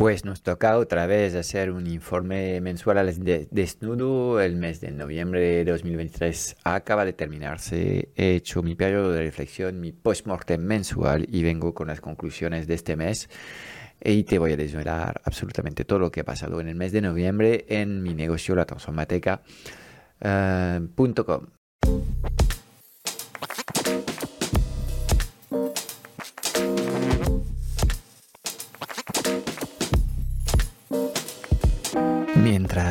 Pues nos toca otra vez hacer un informe mensual al desnudo. El mes de noviembre de 2023 acaba de terminarse. He hecho mi periodo de reflexión, mi post-mortem mensual y vengo con las conclusiones de este mes. Y te voy a desvelar absolutamente todo lo que ha pasado en el mes de noviembre en mi negocio, la transformateca.com.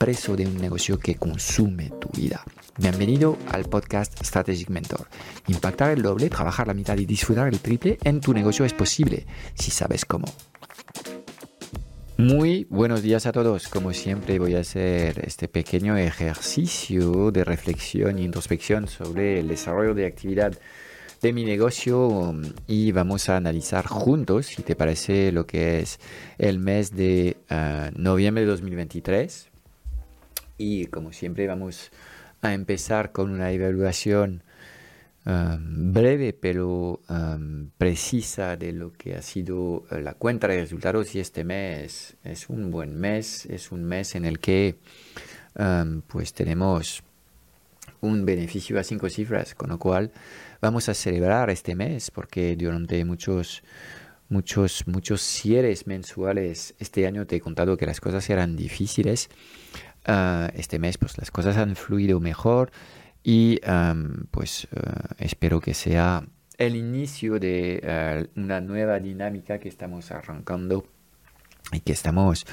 preso de un negocio que consume tu vida. Bienvenido al podcast Strategic Mentor. Impactar el doble, trabajar la mitad y disfrutar el triple en tu negocio es posible si sabes cómo. Muy buenos días a todos. Como siempre voy a hacer este pequeño ejercicio de reflexión e introspección sobre el desarrollo de actividad de mi negocio y vamos a analizar juntos, si te parece, lo que es el mes de ah, noviembre de 2023 y como siempre vamos a empezar con una evaluación um, breve pero um, precisa de lo que ha sido uh, la cuenta de resultados. Y este mes es un buen mes, es un mes en el que um, pues tenemos un beneficio a cinco cifras, con lo cual vamos a celebrar este mes porque durante muchos muchos muchos cierres mensuales este año te he contado que las cosas eran difíciles Ah, este mes pues las cosas han fluido mejor y pues ah, espero que sea el inicio de ah, una nueva dinámica que estamos arrancando y que estamos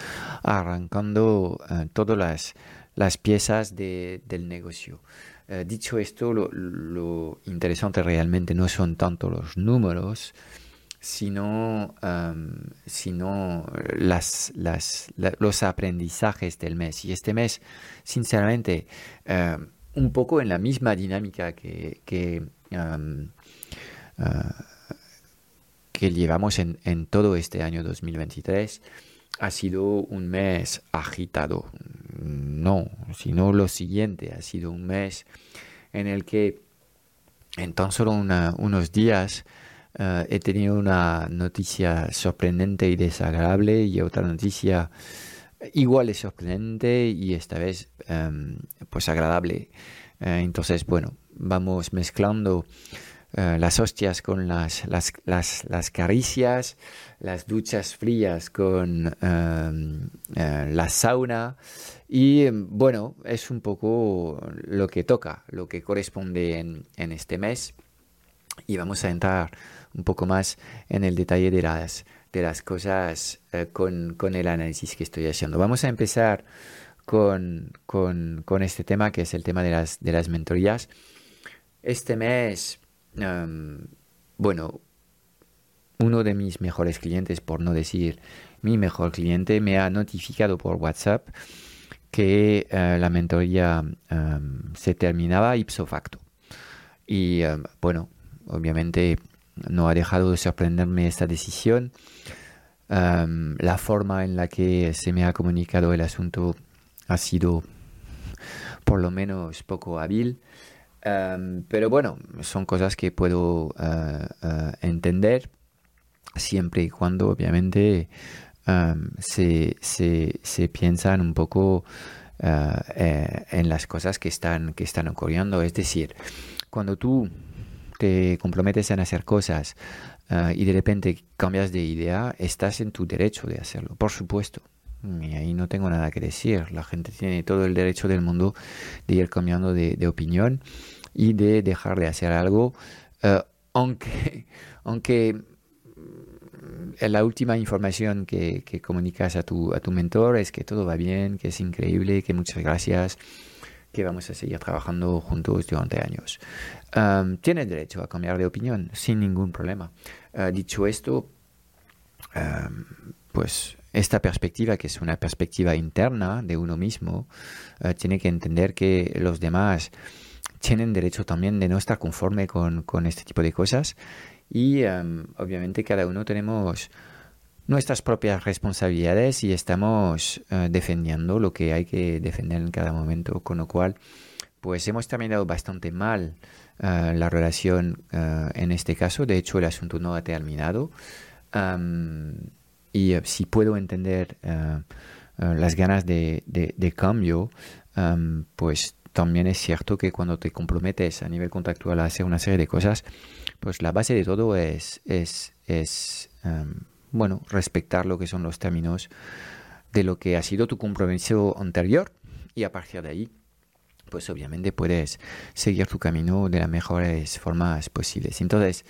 arrancando todas las, las piezas de, del negocio. dicho esto, lo, lo, interesante realmente no son tanto los números, sino, sino las, los aprendizajes del mes. Y este mes, sinceramente, un poco en la misma dinámica que, que, ah, que llevamos en, en, todo este año 2023, ha sido un mes agitado. No, sino lo siguiente, ha sido un mes en el que en tan solo unos días eh, he tenido una noticia sorprendente y desagradable y otra noticia igual de sorprendente y esta vez em, pues agradable. Eh, entonces, bueno, vamos mezclando eh, las hostias con las, las, las, las, caricias, las duchas frías con em, la sauna y bueno, es un poco lo que toca, lo que corresponde en, en este mes y vamos a entrar un poco más en el detalle de las, de las cosas eh, con, con, el análisis que estoy haciendo. Vamos a empezar con, con, con, este tema que es el tema de las, de las mentorías. Este mes, bueno, uno de mis mejores clientes, por no decir mi mejor cliente, me ha notificado por WhatsApp que eh, la mentoría se terminaba ipso facto. Y bueno, obviamente no ha dejado de sorprenderme esta decisión. la forma en la que se me ha comunicado el asunto ha sido por lo menos poco hábil. pero bueno, son cosas que puedo eh, eh, entender siempre y cuando obviamente se, se, se, piensan un poco eh, en las cosas que están, que están ocurriendo. Es decir, cuando tú te comprometes en hacer cosas ah, y de repente cambias de idea, estás en tu derecho de hacerlo, por supuesto. Y ahí no tengo nada que decir. La gente tiene todo el derecho del mundo de ir cambiando de, opinión y de dejar de hacer algo, ah, aunque, aunque mm, la última información que, que, comunicas a tu, a tu mentor es que todo va bien, que es increíble, que muchas gracias, que vamos a seguir trabajando juntos durante años. Um, tienes derecho a cambiar de opinión sin ningún problema. Uh, dicho esto, um, pues esta perspectiva, que es una perspectiva interna de uno mismo, uh, tiene que entender que los demás tienen derecho también de no estar conforme con, con este tipo de cosas y um, obviamente cada uno tenemos nuestras propias responsabilidades y estamos uh, defendiendo lo que hay que defender en cada momento, con lo cual pues hemos terminado bastante mal uh, la relación uh, en este caso, de hecho el asunto no ha terminado. Um, y si puedo entender las ganas de, cambio, um, pues también es cierto que cuando te comprometes a nivel contactual a hacer una serie de cosas, pues la base de todo es, es, es um, bueno, respetar lo que son los términos de lo que ha sido tu compromiso anterior y a partir de ahí, pues obviamente puedes seguir tu camino de las mejores formas posibles. Entonces,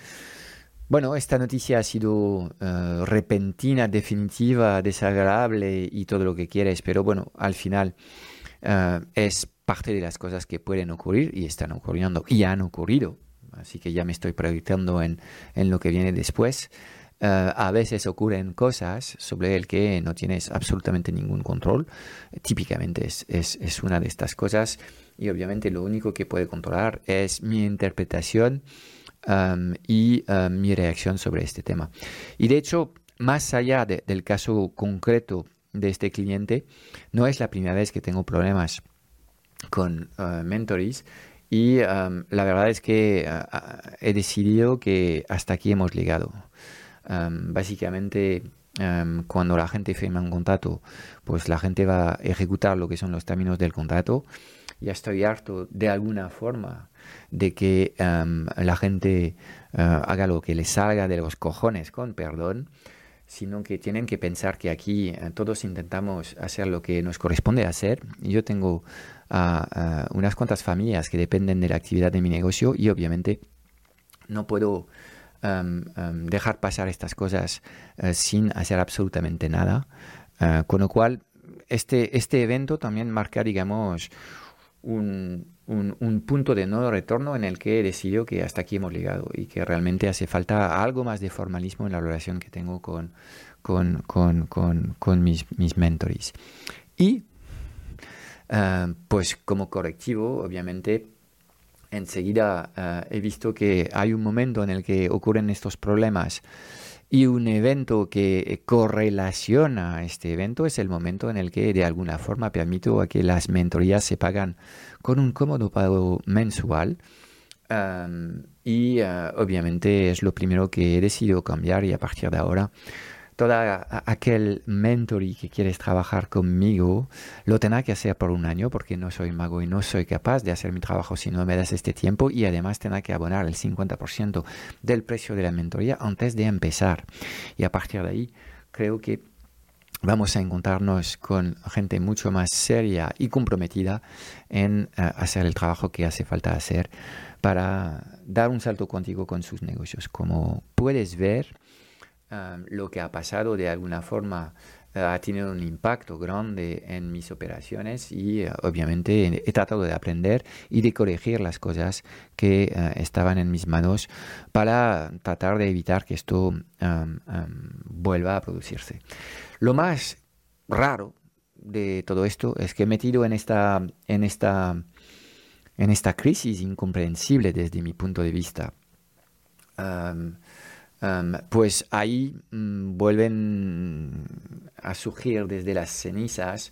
bueno, esta noticia ha sido uh, repentina, definitiva, desagradable y todo lo que quieres, pero bueno, al final uh, es parte de las cosas que pueden ocurrir y están ocurriendo y han ocurrido. Así que ya me estoy proyectando en, en lo que viene después. Uh, a veces ocurren cosas sobre el que no tienes absolutamente ningún control. Típicamente es, es, es, una de estas cosas y obviamente lo único que puede controlar es mi interpretación um, y um, mi reacción sobre este tema. Y de hecho, más allá de, del caso concreto de este cliente, no es la primera vez que tengo problemas con uh, mentories y um, la verdad es que uh, he decidido que hasta aquí hemos llegado. Básicamente, cuando la gente firma un contrato, pues la gente va a ejecutar lo que son los términos del contrato. Ya estoy harto de alguna forma de que la gente uh, haga lo que les salga de los cojones, con perdón sino que tienen que pensar que aquí uh, todos intentamos hacer lo que nos corresponde hacer. Yo tengo a, unas cuantas familias que dependen de la actividad de mi negocio y obviamente no puedo um, um, dejar pasar estas cosas uh, sin hacer absolutamente nada. Uh, con lo cual, este, este evento también marca, digamos, un, un, un, punto de no retorno en el que he decidido que hasta aquí hemos llegado y que realmente hace falta algo más de formalismo en la relación que tengo con, con, con, con, mis, mis mentores. Y Uh, pues como correctivo, obviamente, enseguida uh, he visto que hay un momento en el que ocurren estos problemas y un evento que correlaciona a este evento es el momento en el que de alguna forma permito que las mentorías se pagan con un cómodo pago mensual. Um, y uh, obviamente es lo primero que he decidido cambiar y a partir de ahora toda aquel mentoring que quieres trabajar conmigo lo tendrá que hacer por un año porque no soy mago y no soy capaz de hacer mi trabajo si no me das este tiempo y además tendrá que abonar el 50% del precio de la mentoría antes de empezar. Y a partir de ahí creo que vamos a encontrarnos con gente mucho más seria y comprometida en uh, hacer el trabajo que hace falta hacer para dar un salto contigo con sus negocios. Como puedes ver, lo que ha pasado de alguna forma uh, ha tenido un impacto grande en mis operaciones y uh, obviamente he tratado de aprender y de corregir las cosas que uh, estaban en mis manos para tratar de evitar que esto vuelva a producirse. Lo más raro de todo esto es que he metido en esta, en esta, en esta crisis incomprensible desde mi punto de vista. Pues ahí um, vuelven a surgir desde las cenizas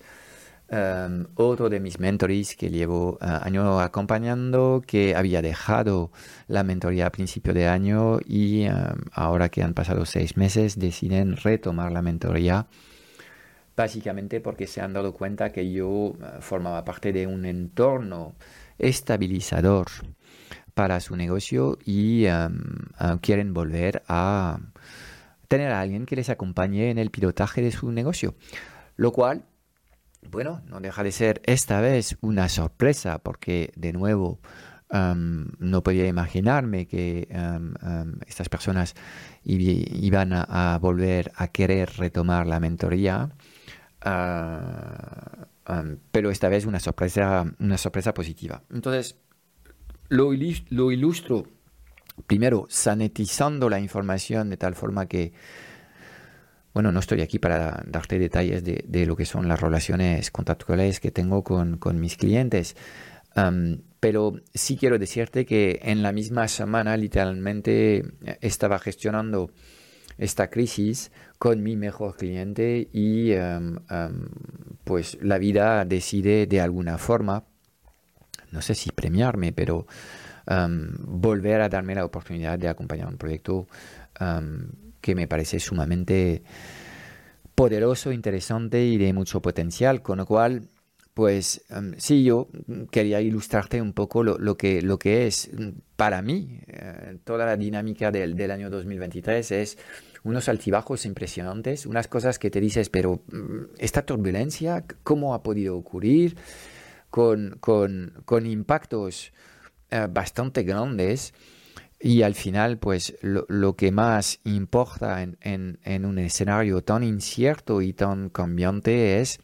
otro de mis mentores que llevo uh, año acompañando, que había dejado la mentoría a principio de año y ahora que han pasado seis meses deciden retomar la mentoría. Básicamente porque se han dado cuenta que yo uh, formaba parte de un entorno estabilizador para su negocio y um, uh, quieren volver a tener a alguien que les acompañe en el pilotaje de su negocio. Lo cual, bueno, no deja de ser esta vez una sorpresa porque de nuevo um, no podía imaginarme que estas personas iban a, volver a querer retomar la mentoría. Uh, pero esta vez una sorpresa, una sorpresa positiva. Entonces, lo, lo ilustro primero sanitizando la información de tal forma que, bueno, no estoy aquí para darte detalles de, lo que son las relaciones contractuales que tengo con, mis clientes, pero sí quiero decirte que en la misma semana literalmente estaba gestionando esta crisis con mi mejor cliente y pues la vida decide de alguna forma, no sé si premiarme, pero volver a darme la oportunidad de acompañar un proyecto que me parece sumamente poderoso, interesante y de mucho potencial, con lo cual, pues sí, yo quería ilustrarte un poco lo, que, lo que es para mí eh, toda la dinámica del, del, año 2023 es unos altibajos impresionantes, unas cosas que te dices, pero esta turbulencia, ¿cómo ha podido ocurrir? Con, con, con impactos eh, bastante grandes y al final pues lo, que más importa en, un escenario tan incierto y tan cambiante es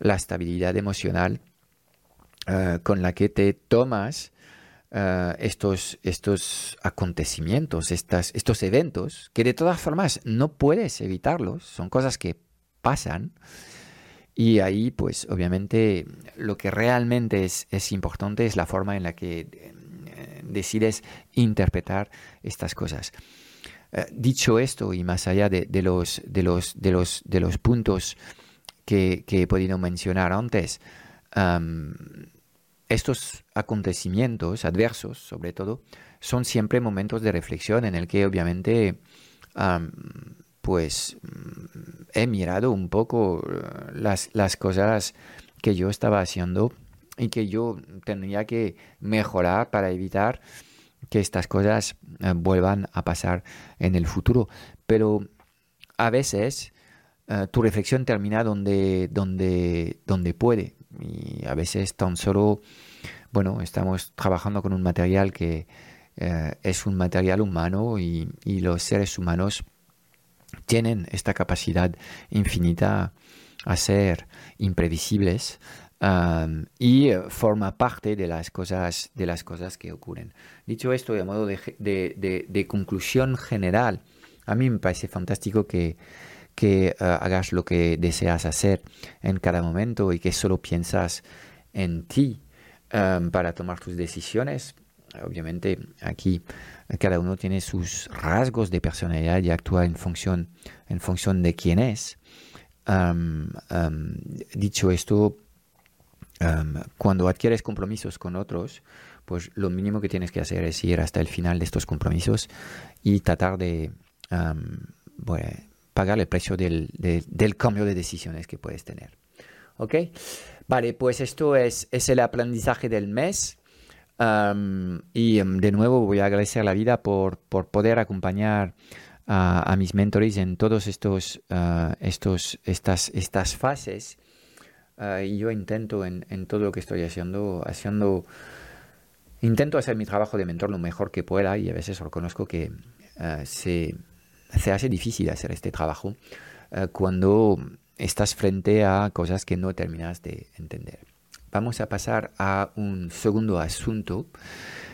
la estabilidad emocional eh, con la que te tomas eh, estos, estos acontecimientos, estas, estos eventos, que de todas formas no puedes evitarlos, son cosas que pasan y ahí, pues obviamente, lo que realmente es, importante es la forma en la que eh, decides interpretar estas cosas. Eh, dicho esto, y más allá de, los, de, los, de, los, de los puntos que, he podido mencionar antes, estos acontecimientos adversos, sobre todo, son siempre momentos de reflexión en el que obviamente pues he mirado un poco eh, las, las cosas que yo estaba haciendo y que yo tendría que mejorar para evitar que estas cosas eh, vuelvan a pasar en el futuro. Pero a veces eh, tu reflexión termina donde, donde, donde puede. Y a veces tan solo, bueno, estamos trabajando con un material que es un material humano y, y los seres humanos tienen esta capacidad infinita a ser imprevisibles um, y forma parte de las cosas de las cosas que ocurren. Dicho esto, de modo de, conclusión general, a mí me parece fantástico que, que uh, hagas lo que deseas hacer en cada momento y que solo piensas en ti um, para tomar tus decisiones. Obviamente aquí cada uno tiene sus rasgos de personalidad y actúa en función, en función de quién es. dicho esto, cuando adquieres compromisos con otros, pues lo mínimo que tienes que hacer es ir hasta el final de estos compromisos y tratar de pagar el precio del, del, cambio de decisiones que puedes tener. ¿Ok? Vale, pues esto es, es el aprendizaje del mes y em, de nuevo voy a agradecer la vida por, por poder acompañar a, mis mentores en todos estos, ah, estos estas, estas fases. Ah, y yo intento en, todo lo que estoy haciendo, haciendo, intento hacer mi trabajo de mentor lo mejor que pueda y a veces reconozco que ah, se, hace difícil hacer este trabajo cuando estás frente a cosas que no terminas de entender vamos a pasar a un segundo asunto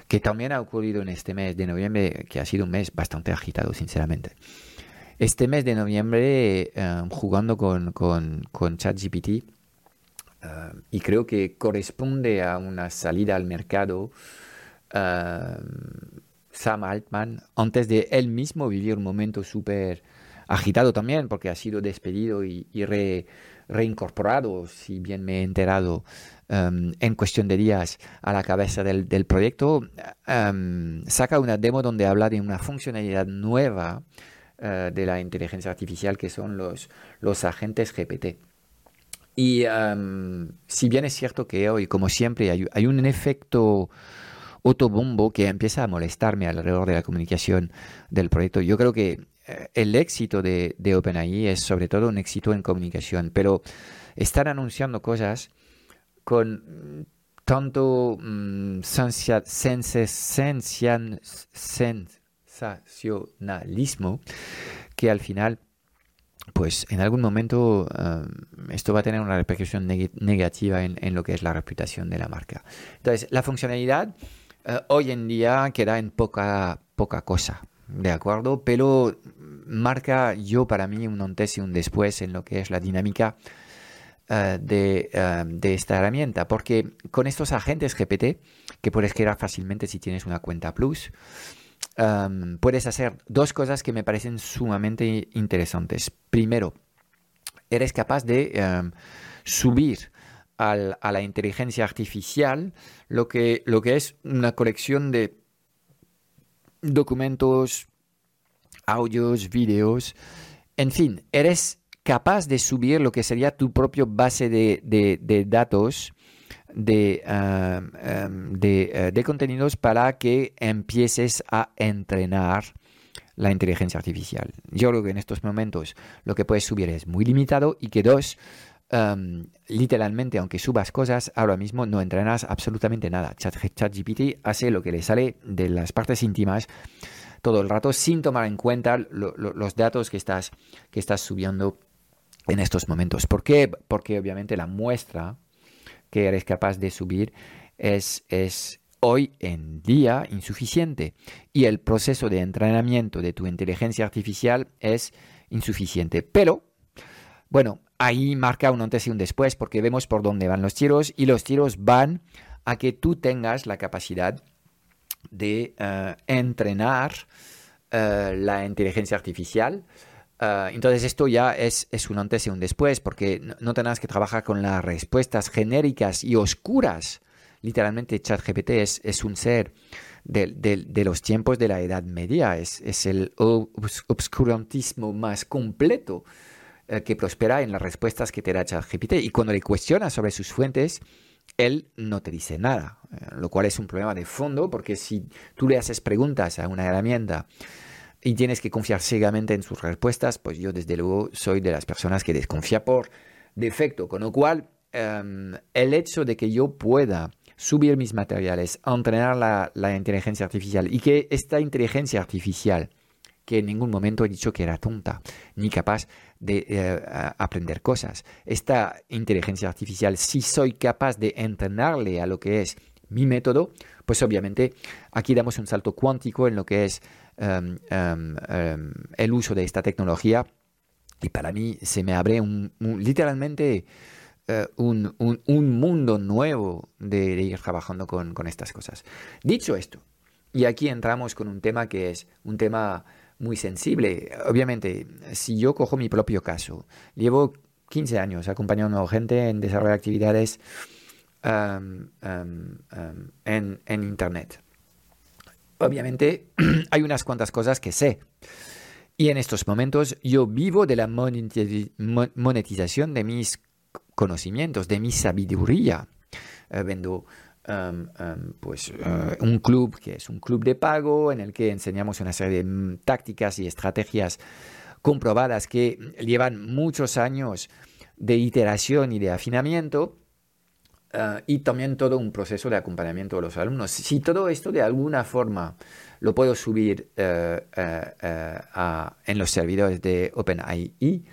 que también ha ocurrido en este mes de noviembre, que ha sido un mes bastante agitado, sinceramente. Este mes de noviembre, eh, jugando con, con, ChatGPT, eh, y creo que corresponde a una salida al mercado, eh, Sam Altman, antes de él mismo vivir un momento súper agitado también, porque ha sido despedido y, reincorporado, si bien me he enterado, Em, en cuestión de días a la cabeza del, proyecto, em, saca una demo donde habla de una funcionalidad nueva eh, de la inteligencia artificial que son los, los agentes GPT. Y em, si bien es cierto que hoy, como siempre, hay, un efecto autobombo que empieza a molestarme alrededor de la comunicación del proyecto, yo creo que eh, el éxito de, de OpenAI es sobre todo un éxito en comunicación, pero están anunciando cosas con tanto mm, sensacionalismo que al final pues en algún momento esto va a tener una repercusión negativa en, en, lo que es la reputación de la marca. Entonces, la funcionalidad hoy en día queda en poca, poca cosa, ¿de acuerdo? Pero marca yo para mí un antes y un después en lo que es la dinámica eh, eh, de, esta herramienta, porque con estos agentes GPT, que puedes crear fácilmente si tienes una cuenta Plus, em, puedes hacer dos cosas que me parecen sumamente interesantes. Primero, eres capaz de em, subir a la inteligencia artificial lo que, lo que es una colección de documentos, audios, vídeos, en fin, eres capaz de subir lo que sería tu propio base de, datos de, um, um, uh, de, contenidos para que empieces a entrenar la inteligencia artificial. Yo creo que en estos momentos lo que puedes subir es muy limitado y que dos, um, literalmente, aunque subas cosas, ahora mismo no entrenas absolutamente nada. ChatGPT hace lo que le sale de las partes íntimas todo el rato sin tomar en cuenta los datos que estás, que estás subiendo en estos momentos. ¿Por qué? Porque obviamente la muestra que eres capaz de subir es, es hoy en día insuficiente y el proceso de entrenamiento de tu inteligencia artificial es insuficiente. Pero, bueno, ahí marca un antes y un después porque vemos por dónde van los tiros y los tiros van a que tú tengas la capacidad de eh, entrenar eh, la inteligencia artificial. Eh, entonces esto ya es, es, un antes y un después, porque no, tengas que trabajar con las respuestas genéricas y oscuras. Literalmente ChatGPT es, es un ser de, de, los tiempos de la Edad Media, es, es el obscurantismo más completo que prospera en las respuestas que te da ChatGPT. Y cuando le cuestionas sobre sus fuentes, él no te dice nada, eh, lo cual es un problema de fondo porque si tú le haces preguntas a una herramienta y tienes que confiar ciegamente en sus respuestas, pues yo desde luego soy de las personas que desconfía por defecto, con lo cual em, el hecho de que yo pueda subir mis materiales, entrenar la, la inteligencia artificial y que esta inteligencia artificial que en ningún momento he dicho que era tonta, ni capaz de eh, aprender cosas. Esta inteligencia artificial, si soy capaz de entrenarle a lo que es mi método, pues obviamente aquí damos un salto cuántico en lo que es em, em, em, el uso de esta tecnología y para mí se me abre un, literalmente eh, un, mundo nuevo de, ir trabajando con, con, estas cosas. Dicho esto, y aquí entramos con un tema que es un tema muy sensible. Obviamente, si yo cojo mi propio caso, llevo 15 años acompañando a gente en desarrollar actividades en, Internet. Obviamente, hay unas cuantas cosas que sé. Y en estos momentos yo vivo de la monetización de mis conocimientos, de mi sabiduría. Eh, vendo pues, eh, un club que es un club de pago en el que enseñamos una serie de tácticas y estrategias comprobadas que llevan muchos años de iteración y de afinamiento eh, y también todo un proceso de acompañamiento de los alumnos. Si todo esto de alguna forma lo puedo subir eh, en los servidores de OpenAI,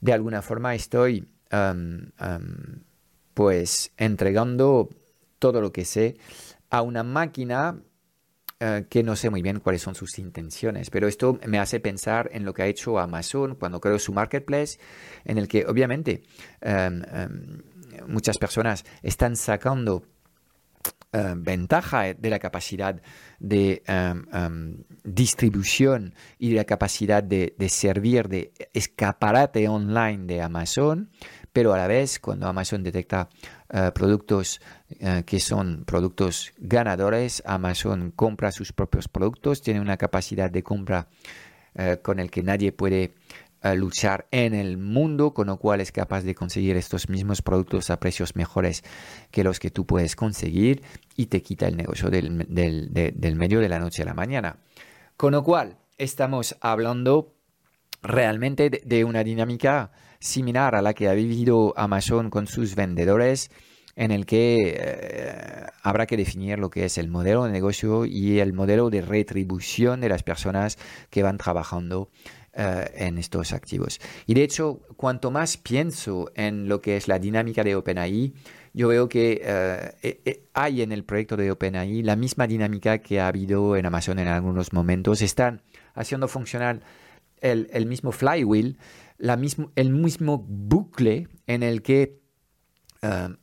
de alguna forma estoy pues entregando todo lo que sé a una máquina que no sé muy bien cuáles son sus intenciones, pero esto me hace pensar en lo que ha hecho Amazon cuando creó su marketplace, en el que obviamente em, em, muchas personas están sacando em, ventaja de la capacidad de distribución y de la capacidad de, servir de escaparate online de Amazon, pero a la vez cuando Amazon detecta eh, productos eh, que son productos ganadores. Amazon compra sus propios productos, tiene una capacidad de compra eh, con el que nadie puede luchar en el mundo, con lo cual es capaz de conseguir estos mismos productos a precios mejores que los que tú puedes conseguir y te quita el negocio del, medio de la noche a la mañana. Con lo cual, estamos hablando realmente de una dinámica similar a la que ha vivido Amazon con sus vendedores en el que eh, habrá que definir lo que es el modelo de negocio y el modelo de retribución de las personas que van trabajando eh, en estos activos. Y de hecho, cuanto más pienso en lo que es la dinámica de OpenAI, yo veo que eh, hay en el proyecto de OpenAI la misma dinámica que ha habido en Amazon en algunos momentos. Están haciendo funcionar el, el mismo flywheel, la mismo, el mismo bucle en el que um,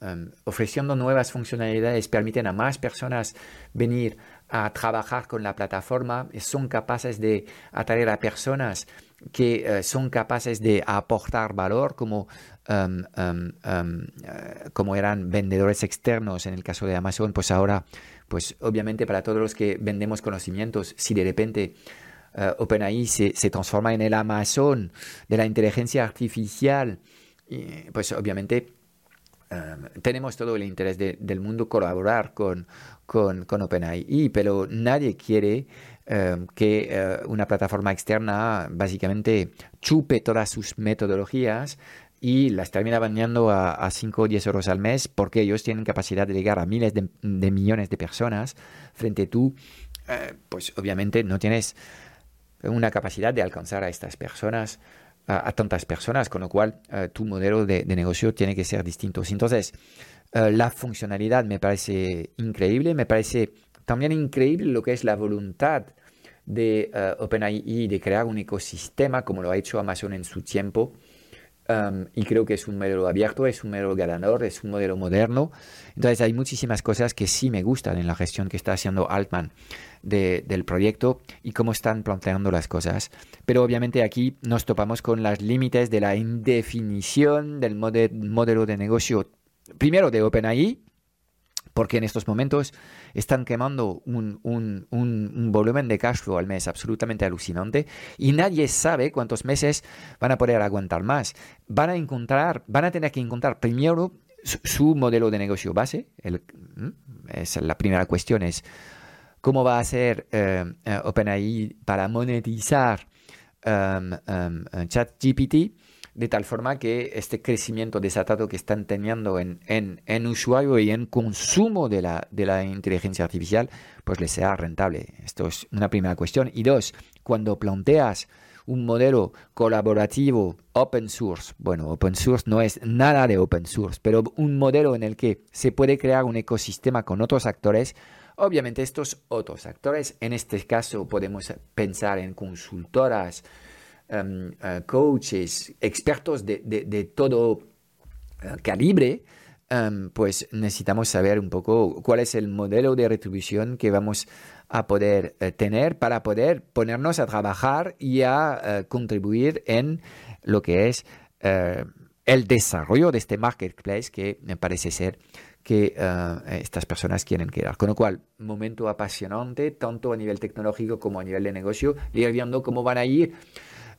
um, ofreciendo nuevas funcionalidades permiten a más personas venir a trabajar con la plataforma, son capaces de atraer a personas que uh, son capaces de aportar valor como, uh, como eran vendedores externos en el caso de Amazon, pues ahora, pues obviamente para todos los que vendemos conocimientos, si de repente OpenAI se, se, transforma en el Amazon de la inteligencia artificial, pues obviamente Em, tenemos todo el interés del mundo colaborar con, con, OpenAI, pero nadie quiere que eh, una plataforma externa básicamente chupe todas sus metodologías y las termina bañando a, 5 o 10 euros al mes porque ellos tienen capacidad de llegar a miles de, millones de personas frente a tú, eh, pues obviamente no tienes una capacidad de alcanzar a estas personas a, tantas personas, con lo cual eh, tu modelo de, negocio tiene que ser distinto. Entonces, eh, la funcionalidad me parece increíble, me parece también increíble lo que es la voluntad de uh, OpenAI de crear un ecosistema como lo ha hecho Amazon en su tiempo. Um, y creo que es un modelo abierto, es un modelo ganador, es un modelo moderno. Entonces hay muchísimas cosas que sí me gustan en la gestión que está haciendo Altman del proyecto y cómo están planteando las cosas. Pero obviamente aquí nos topamos con los límites de la indefinición del modelo de negocio, primero de OpenAI, porque en estos momentos están quemando un, volumen de cash flow al mes absolutamente alucinante y nadie sabe cuántos meses van a poder aguantar más. Van a encontrar, van a tener que encontrar primero su, modelo de negocio base. Es la primera cuestión es cómo va a ser eh, eh, OpenAI para monetizar um, um, ChatGPT de tal forma que este crecimiento desatado que están teniendo en, en, usuario y en consumo de la, de la inteligencia artificial, pues les sea rentable. Esto es una primera cuestión. Y dos, cuando planteas un modelo colaborativo open source, bueno, open source no es nada de open source, pero un modelo en el que se puede crear un ecosistema con otros actores, Obviamente estos otros actores, en este caso podemos pensar en consultoras, em, eh, coaches, expertos de, todo eh, calibre, em, pues necesitamos saber un poco cuál es el modelo de retribución que vamos a poder eh, tener para poder ponernos a trabajar y a contribuir en lo que es el desarrollo de este marketplace que me parece ser que estas personas quieren quedar. Con lo cual, momento apasionante, tanto a nivel tecnológico como a nivel de negocio, ir viendo cómo van a ir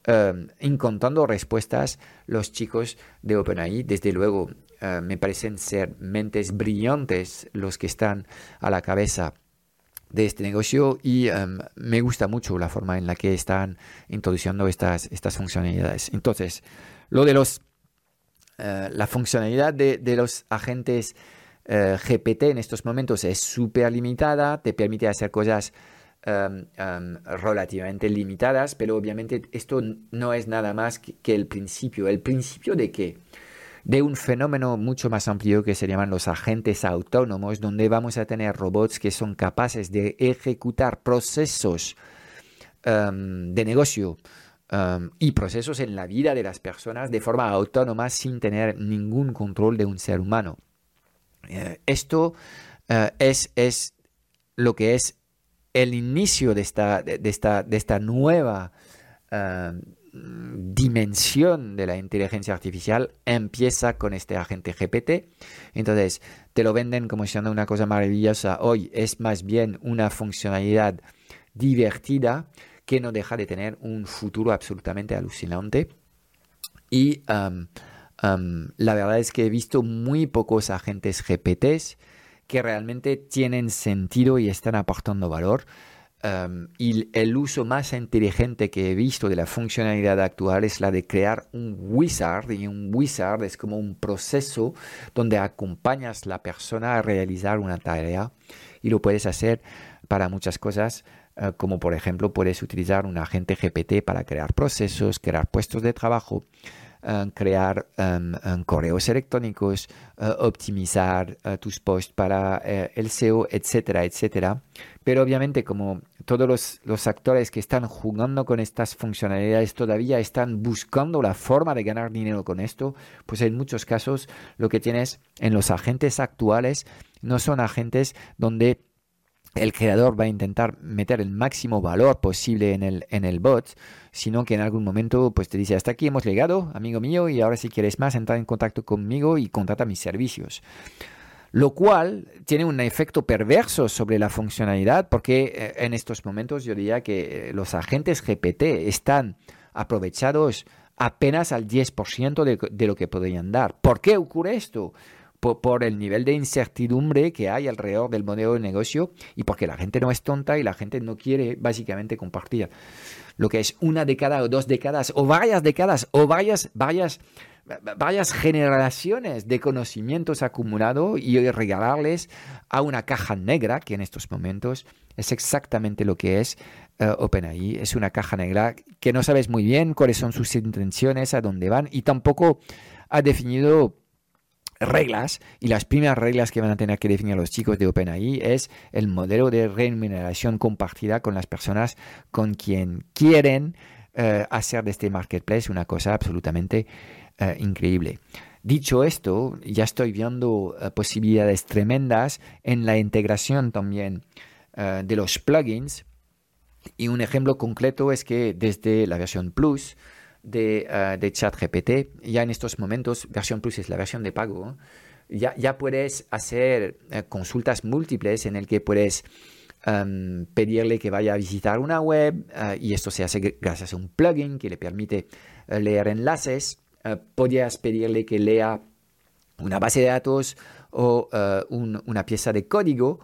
eh, encontrando respuestas los chicos de OpenAI. Desde luego, eh, me parecen ser mentes brillantes los que están a la cabeza de este negocio y me gusta mucho la forma en la que están introduciendo estas, estas funcionalidades. Entonces, lo de los, la funcionalidad de, de los agentes eh, GPT en estos momentos es súper limitada, te permite hacer cosas relativamente limitadas, pero obviamente esto no es nada más que, el principio. ¿El principio de qué? De un fenómeno mucho más amplio que se llaman los agentes autónomos, donde vamos a tener robots que son capaces de ejecutar procesos de negocio y procesos en la vida de las personas de forma autónoma sin tener ningún control de un ser humano. Eh, esto eh, es, es, lo que es el inicio de esta, de, esta, de esta nueva eh, dimensión de la inteligencia artificial empieza con este agente GPT. Entonces, te lo venden como siendo una cosa maravillosa. Hoy es más bien una funcionalidad divertida que no deja de tener un futuro absolutamente alucinante. Y la verdad es que he visto muy pocos agentes GPTs que realmente tienen sentido y están aportando valor. Em, y el uso más inteligente que he visto de la funcionalidad actual es la de crear un wizard. Y un wizard es como un proceso donde acompañas a la persona a realizar una tarea y lo puedes hacer para muchas cosas. Eh, como por ejemplo puedes utilizar un agente GPT para crear procesos, crear puestos de trabajo, eh, crear em, correos electrónicos, eh, optimizar tus posts para el SEO, etcétera, etcétera. Pero obviamente como todos los, actores que están jugando con estas funcionalidades todavía están buscando la forma de ganar dinero con esto, pues en muchos casos lo que tienes en los agentes actuales no son agentes donde el creador va a intentar meter el máximo valor posible en el, en el bot, sino que en algún momento pues te dice hasta aquí hemos llegado, amigo mío, y ahora si quieres más, entra en contacto conmigo y contrata mis servicios. Lo cual tiene un efecto perverso sobre la funcionalidad, porque eh, en estos momentos yo diría que eh, los agentes GPT están aprovechados apenas al 10% de, de lo que podrían dar. ¿Por qué ocurre esto? Por, el nivel de incertidumbre que hay alrededor del modelo de negocio y porque la gente no es tonta y la gente no quiere básicamente compartir lo que es una década o dos décadas o varias décadas o varias, varias, varias generaciones de conocimientos acumulados y regalarles a una caja negra que en estos momentos es exactamente lo que es uh, OpenAI. Es una caja negra que no sabes muy bien cuáles son sus intenciones, a dónde van y tampoco ha definido reglas y las primeras reglas que van a tener que definir los chicos de OpenAI es el modelo de remuneración compartida con las personas con quien quieren eh, hacer de este marketplace una cosa absolutamente eh, increíble. Dicho esto, ya estoy viendo eh, posibilidades tremendas en la integración también de los plugins y un ejemplo concreto es que desde la versión Plus de, uh, de ChatGPT. Ya en estos momentos, versión Plus es la versión de pago. Ya, ya puedes hacer eh, consultas múltiples en el que puedes em, pedirle que vaya a visitar una web eh, y esto se hace gracias a un plugin que le permite leer enlaces. podrías pedirle que lea una base de datos o una pieza de código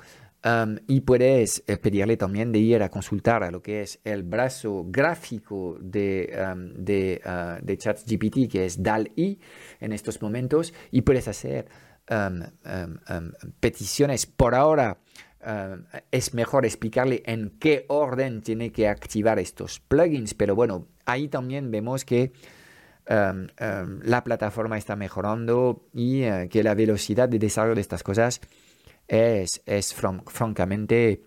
y puedes eh, pedirle también de ir a consultar a lo que es el brazo gráfico de, de, uh, de ChatGPT, que es DAL-I en estos momentos, y puedes hacer peticiones. Por ahora es mejor explicarle en qué orden tiene que activar estos plugins, pero bueno, ahí también vemos que la plataforma está mejorando y eh, que la velocidad de desarrollo de estas cosas es, es francamente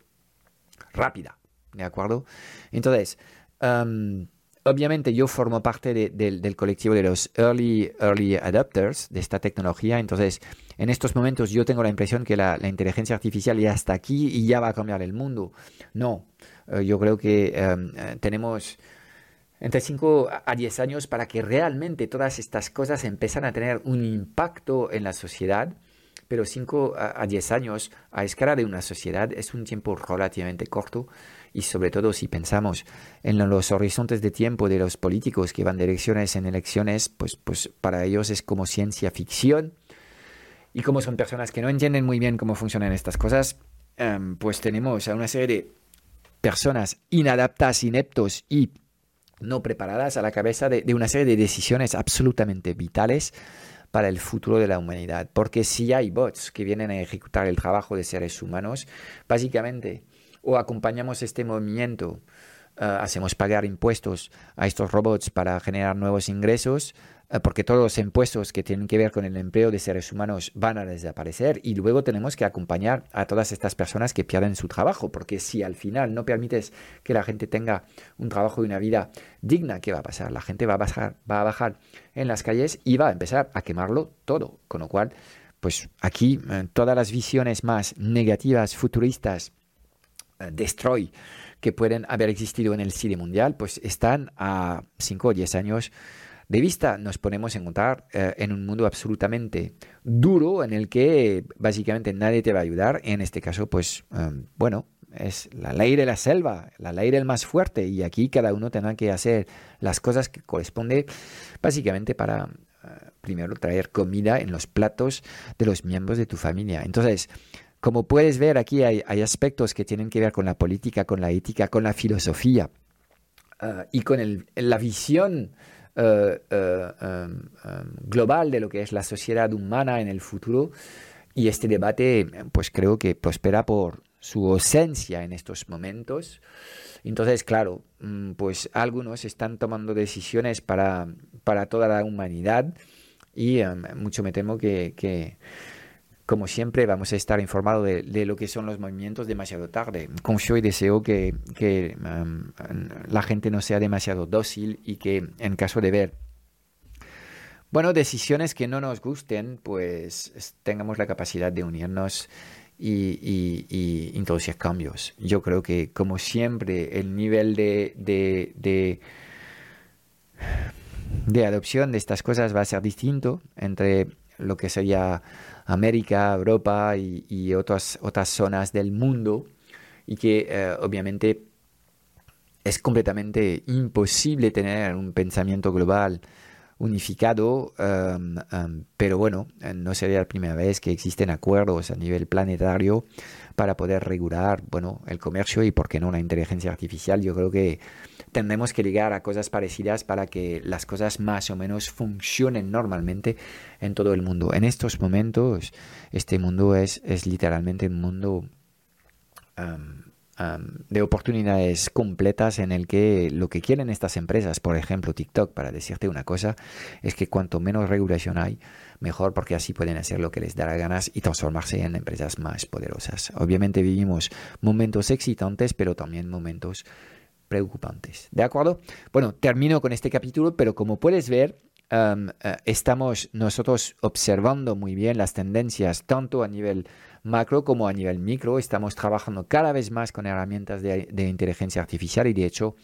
rápida, ¿de acuerdo? Entonces, um, obviamente yo formo parte del colectivo de los early, early adopters de esta tecnología, entonces en estos momentos yo tengo la impresión que la, inteligencia artificial ya está aquí y ya va a cambiar el mundo. No, eh, yo creo que um, eh, tenemos entre 5 a 10 años para que realmente todas estas cosas empiezan a tener un impacto en la sociedad pero 5 a 10 años a escala de una sociedad es un tiempo relativamente corto. Y sobre todo si pensamos en los horizontes de tiempo de los políticos que van de elecciones en elecciones, pues, pues para ellos es como ciencia ficción. Y como son personas que no entienden muy bien cómo funcionan estas cosas, em, pues tenemos a una serie de personas inadaptadas, ineptos y no preparadas a la cabeza de una serie de decisiones absolutamente vitales para el futuro de la humanidad. Porque si hay bots que vienen a ejecutar el trabajo de seres humanos, básicamente o acompañamos este movimiento, eh, hacemos pagar impuestos a estos robots para generar nuevos ingresos, porque todos los impuestos que tienen que ver con el empleo de seres humanos van a desaparecer y luego tenemos que acompañar a todas estas personas que pierden su trabajo, porque si al final no permites que la gente tenga un trabajo y una vida digna, ¿qué va a pasar? La gente va a bajar, va a bajar en las calles y va a empezar a quemarlo todo, con lo cual, pues aquí eh, todas las visiones más negativas, futuristas, eh, destroy, que pueden haber existido en el cine mundial, pues están a 5 o 10 años de vista, nos ponemos a encontrar eh, en un mundo absolutamente duro en el que básicamente nadie te va a ayudar. En este caso, pues em, bueno, es la ley de la selva, la ley del más fuerte y aquí cada uno tendrá que hacer las cosas que corresponde básicamente para eh, primero traer comida en los platos de los miembros de tu familia. Entonces, como puedes ver aquí hay, aspectos que tienen que ver con la política, con la ética, con la filosofía uh, y con el, la visión global de lo que es la sociedad humana en el futuro. Y este debate, pues creo que prospera por su ausencia en estos momentos. Entonces, claro, mm, pues algunos están tomando decisiones para, para toda la humanidad y um, mucho me temo que como siempre, vamos a estar informados de, lo que son los movimientos demasiado tarde. Confío y deseo que, um, la gente no sea demasiado dócil y que en caso de ver, bueno, decisiones que no nos gusten, pues tengamos la capacidad de unirnos y, introducir cambios. Yo creo que, como siempre, el nivel de, de, de adopción de estas cosas va a ser distinto entre lo que sería América, Europa y, otras, otras zonas del mundo y que eh, obviamente es completamente imposible tener un pensamiento global unificado, um, um, pero bueno, no sería la primera vez que existen acuerdos a nivel planetario para poder regular, bueno, el comercio y, por qué no, la inteligencia artificial. Yo creo que tendremos que llegar a cosas parecidas para que las cosas más o menos funcionen normalmente en todo el mundo. En estos momentos, este mundo es, es literalmente un mundo de oportunidades completas en el que lo que quieren estas empresas, por ejemplo TikTok, para decirte una cosa, es que cuanto menos regulación hay, mejor porque así pueden hacer lo que les dará ganas y transformarse en empresas más poderosas. Obviamente vivimos momentos excitantes, pero también momentos preocupantes. ¿De acuerdo? Bueno, termino con este capítulo, pero como puedes ver, uh, estamos nosotros observando muy bien las tendencias tanto a nivel macro como a nivel micro. Estamos trabajando cada vez más con herramientas de, inteligencia artificial y de hecho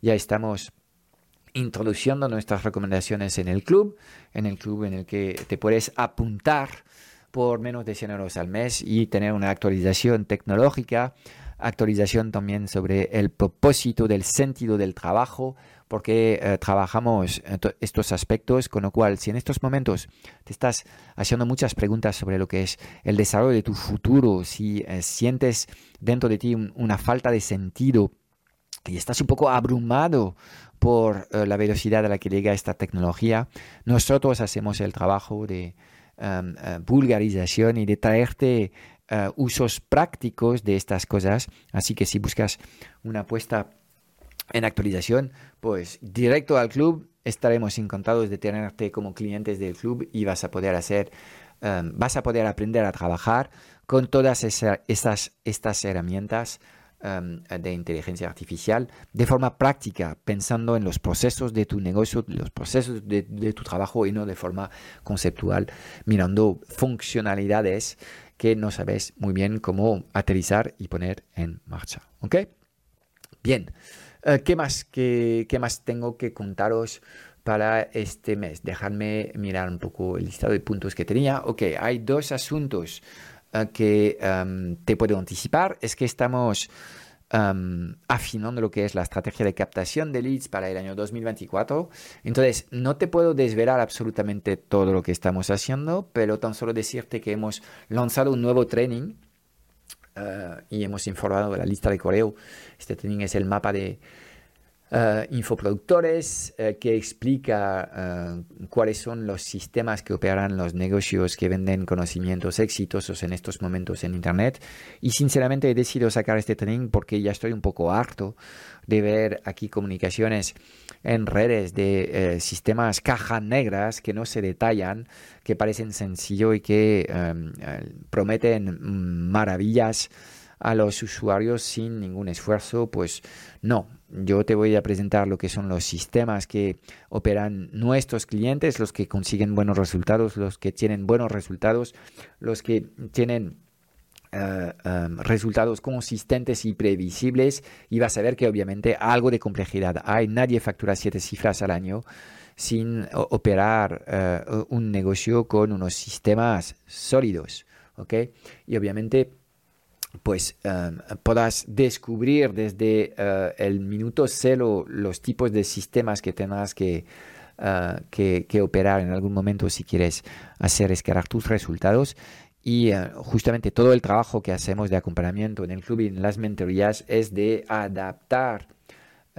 ya estamos introduciendo nuestras recomendaciones en el club, en el club en el que te puedes apuntar por menos de 100 euros al mes y tener una actualización tecnológica actualización también sobre el propósito del sentido del trabajo, porque eh, trabajamos estos aspectos, con lo cual si en estos momentos te estás haciendo muchas preguntas sobre lo que es el desarrollo de tu futuro, si eh, sientes dentro de ti una falta de sentido y estás un poco abrumado por eh, la velocidad a la que llega esta tecnología, nosotros hacemos el trabajo de em, vulgarización y de traerte usos prácticos de estas cosas. Así que si buscas una apuesta en actualización, pues directo al club estaremos encantados de tenerte como clientes del club y vas a poder hacer, em, vas a poder aprender a trabajar con todas esas, estas herramientas em, de inteligencia artificial de forma práctica, pensando en los procesos de tu negocio, los procesos de, de tu trabajo y no de forma conceptual, mirando funcionalidades que no sabes muy bien cómo aterrizar y poner en marcha. ¿Ok? Bien. Eh, ¿qué, más, qué, más tengo que contaros para este mes? Dejadme mirar un poco el listado de puntos que tenía. Ok, hay dos asuntos eh, que te puedo anticipar. Es que estamos afinando lo que es la estrategia de captación de leads para el año 2024. Entonces, no te puedo desvelar absolutamente todo lo que estamos haciendo, pero tan solo decirte que hemos lanzado un nuevo training eh, y hemos informado de la lista de correo. Este training es el mapa de uh, infoproductores uh, que explica uh, cuáles son los sistemas que operan los negocios que venden conocimientos exitosos en estos momentos en Internet. Y sinceramente he decidido sacar este training porque ya estoy un poco harto de ver aquí comunicaciones en redes de eh, sistemas cajas negras que no se detallan, que parecen sencillos y que prometen maravillas a los usuarios sin ningún esfuerzo, pues no, yo te voy a presentar lo que son los sistemas que operan nuestros clientes, los que consiguen buenos resultados, los que tienen buenos resultados, los que tienen eh, em, resultados consistentes y previsibles y vas a ver que obviamente algo de complejidad hay. Nadie factura siete cifras al año sin operar eh, un negocio con unos sistemas sólidos. ¿ok? Y obviamente pues um, puedas descubrir desde uh, el minuto cero los tipos de sistemas que tendrás uh, que, que, operar en algún momento si quieres hacer escalar tus resultados. y eh, justamente todo el trabajo que hacemos de acompañamiento en el club y en las mentorías es de adaptar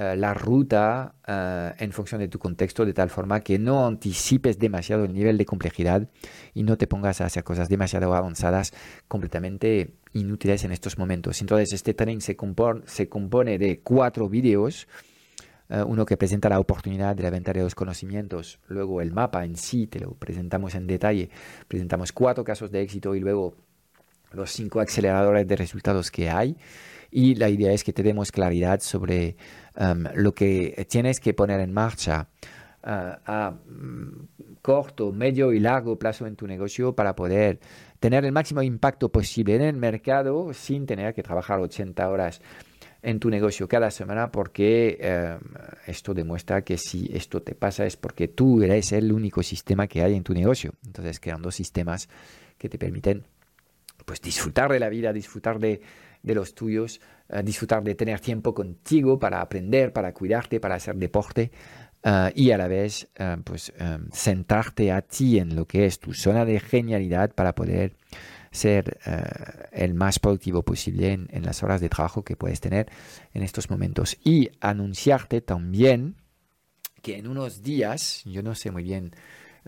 eh, la ruta eh, en función de tu contexto de tal forma que no anticipes demasiado el nivel de complejidad y no te pongas a hacer cosas demasiado avanzadas completamente inútiles en estos momentos. Entonces este se, se compone de cuatro vídeos. Eh, uno que presenta la oportunidad de la venta de los conocimientos, luego el mapa en sí, te lo presentamos en detalle, presentamos cuatro casos de éxito y luego los cinco aceleradores de resultados que hay y la idea es que te demos claridad sobre um, lo que tienes que poner en marcha uh, a mm, corto, medio y largo plazo en tu negocio para poder tener el máximo impacto posible en el mercado sin tener que trabajar 80 horas en tu negocio cada semana porque um, esto demuestra que si esto te pasa es porque tú eres el único sistema que hay en tu negocio. Entonces creando sistemas que te permiten pues disfrutar de la vida, disfrutar de de los tuyos, eh, disfrutar de tener tiempo contigo para aprender, para cuidarte, para hacer deporte eh, y a la vez eh, pues sentarte a ti en lo que es tu zona de genialidad para poder ser el más productivo posible en, en, las horas de trabajo que puedes tener en estos momentos. Y anunciarte también que en unos días, yo no sé muy bien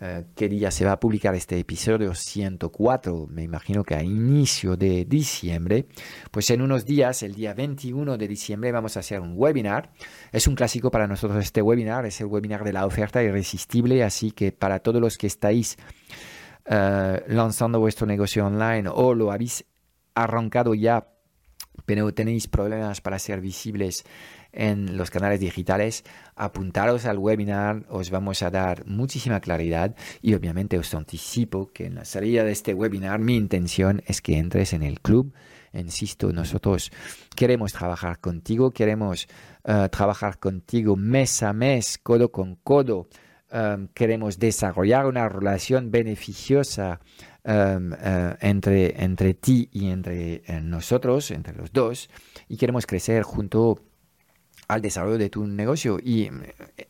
eh, qué día se va a publicar este episodio 104, me imagino que a inicio de diciembre, pues en unos días, el día 21 de diciembre, vamos a hacer un webinar. Es un clásico para nosotros este webinar, es el webinar de la oferta irresistible, así que para todos los que estáis eh, lanzando vuestro negocio online o lo habéis arrancado ya, pero tenéis problemas para ser visibles en los canales digitales, apuntaros al webinar, os vamos a dar muchísima claridad y obviamente os anticipo que en la salida de este webinar mi intención es que entres en el club. Insisto, nosotros queremos trabajar contigo, queremos eh, trabajar contigo mes a mes, codo con codo. Um, queremos desarrollar una relación beneficiosa um, uh, entre, entre ti y entre uh, nosotros, entre los dos, y queremos crecer junto al desarrollo de tu negocio. Y eh,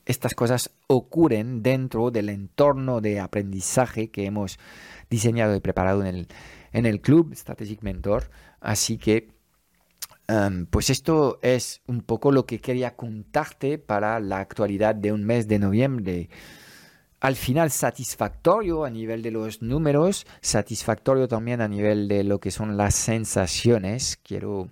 estas cosas ocurren dentro del entorno de aprendizaje que hemos diseñado y preparado en el, en el club Strategic Mentor. Así que, em, pues esto es un poco lo que quería contarte para la actualidad de un mes de noviembre. Al final satisfactorio a nivel de los números, satisfactorio también a nivel de lo que son las sensaciones. Quiero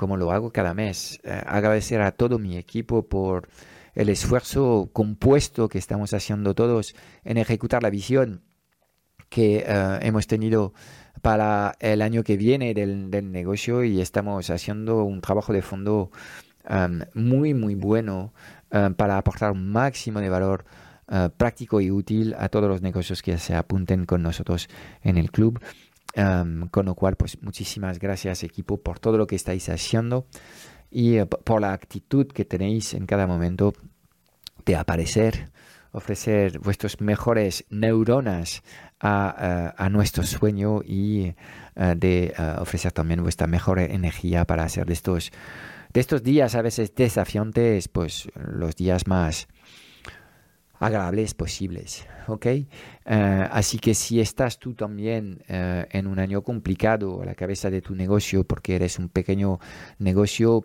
como lo hago cada mes. Eh, agradecer a todo mi equipo por el esfuerzo compuesto que estamos haciendo todos en ejecutar la visión que eh, hemos tenido para el año que viene del, negocio y estamos haciendo un trabajo de fondo um, muy muy bueno um, para aportar un máximo de valor uh, práctico y útil a todos los negocios que se apunten con nosotros en el club con lo cual, pues muchísimas gracias equipo por todo lo que estáis haciendo y eh, por la actitud que tenéis en cada momento de aparecer, ofrecer vuestros mejores neuronas a, eh, nuestro sueño y eh, de ofrecer también vuestra mejor energía para hacer de estos, de estos días a veces desafiantes, pues los días más agradables posibles. ¿ok? Eh, así que si estás tú también eh, en un año complicado a la cabeza de tu negocio porque eres un pequeño negocio,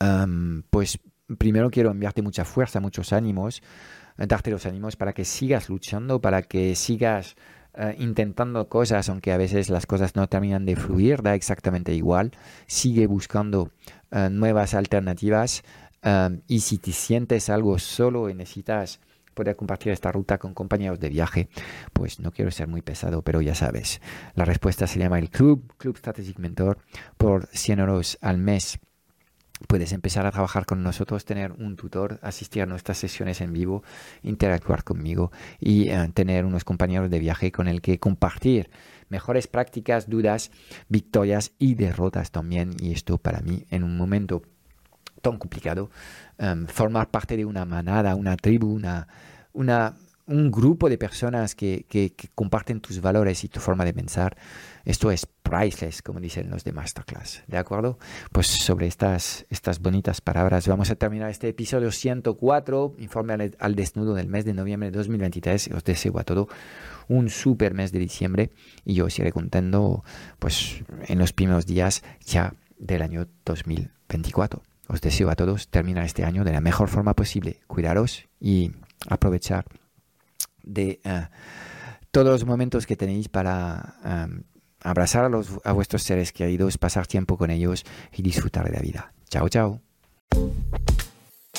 em, pues primero quiero enviarte mucha fuerza, muchos ánimos, eh, darte los ánimos para que sigas luchando, para que sigas intentando cosas, aunque a veces las cosas no terminan de fluir, da exactamente igual. Sigue buscando nuevas alternativas y si te sientes algo solo y necesitas poder compartir esta ruta con compañeros de viaje, pues no quiero ser muy pesado, pero ya sabes, la respuesta se llama el Club, Club Strategic Mentor, por 100 euros al mes. Puedes empezar a trabajar con nosotros, tener un tutor, asistir a nuestras sesiones en vivo, interactuar conmigo y eh, tener unos compañeros de viaje con el que compartir mejores prácticas, dudas, victorias y derrotas también. Y esto para mí en un momento tan complicado, em, formar parte de una manada, una tribu, una, una un grupo de personas que, que, comparten tus valores y tu forma de pensar, esto es priceless, como dicen los de Masterclass. ¿De acuerdo? Pues sobre estas, estas bonitas palabras vamos a terminar este episodio 104, informe al, desnudo del mes de noviembre de 2023. Os deseo a todo un super mes de diciembre y yo os iré contando pues en los primeros días ya del año 2024. Os deseo a todos terminar este año de la mejor forma posible. Cuidaros y aprovechar de eh, todos los momentos que tenéis para eh, abrazar a, vuestros seres queridos, pasar tiempo con ellos y disfrutar de la vida. Chao, chao.